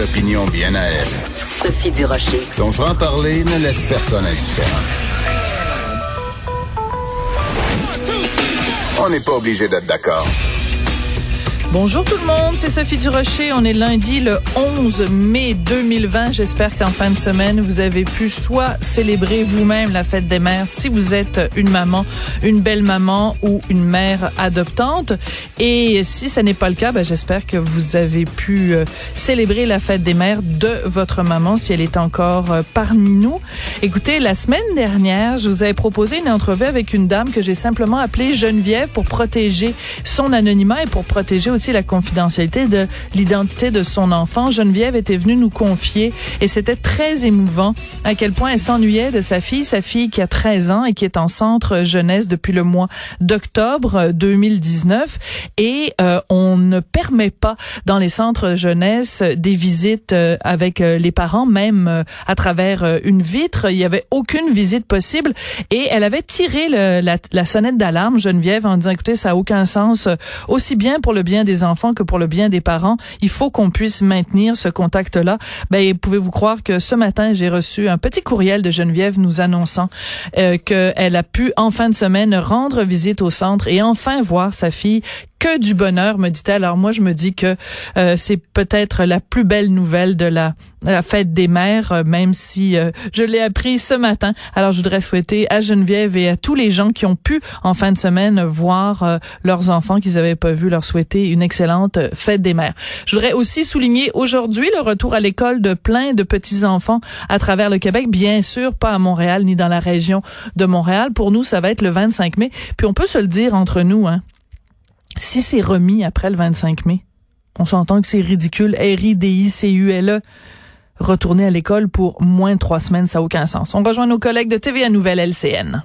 opinions bien à elle. Sophie Durocher. Son franc-parler ne laisse personne indifférent. On n'est pas obligé d'être d'accord. Bonjour tout le monde, c'est Sophie Durocher. On est lundi le 11 mai 2020. J'espère qu'en fin de semaine, vous avez pu soit célébrer vous-même la fête des mères si vous êtes une maman, une belle maman ou une mère adoptante. Et si ce n'est pas le cas, ben, j'espère que vous avez pu euh, célébrer la fête des mères de votre maman si elle est encore euh, parmi nous. Écoutez, la semaine dernière, je vous avais proposé une entrevue avec une dame que j'ai simplement appelée Geneviève pour protéger son anonymat et pour protéger aussi la confidentialité de l'identité de son enfant. Geneviève était venue nous confier et c'était très émouvant à quel point elle s'ennuyait de sa fille, sa fille qui a 13 ans et qui est en centre jeunesse depuis le mois d'octobre 2019 et euh, on ne permet pas dans les centres jeunesse des visites euh, avec euh, les parents même à travers une vitre, il y avait aucune visite possible et elle avait tiré la, la, sonnette d'alarme Geneviève en disant écoutez ça a aucun sens aussi bien pour le bien des des enfants que pour le bien des parents. Il faut qu'on puisse maintenir ce contact-là. Ben, pouvez-vous croire que ce matin, j'ai reçu un petit courriel de Geneviève nous annonçant euh, qu'elle a pu en fin de semaine rendre visite au centre et enfin voir sa fille que du bonheur, me dit-elle. Alors moi, je me dis que euh, c'est peut-être la plus belle nouvelle de la, la fête des mères, euh, même si euh, je l'ai appris ce matin. Alors je voudrais souhaiter à Geneviève et à tous les gens qui ont pu en fin de semaine voir leurs enfants qu'ils n'avaient pas vu, leur souhaiter une excellente fête des mères. Je voudrais aussi souligner aujourd'hui le retour à l'école de plein de petits enfants à travers le Québec. Bien sûr, pas à Montréal ni dans la région de Montréal. Pour nous, ça va être le 25 mai. Puis on peut se le dire entre nous, hein si c'est remis après le 25 mai, on s'entend que c'est ridicule. R-I-D-I-C-U-L-E. Retourner à l'école pour moins trois semaines, ça n'a aucun sens. On rejoint nos collègues de TVA Nouvelle LCN.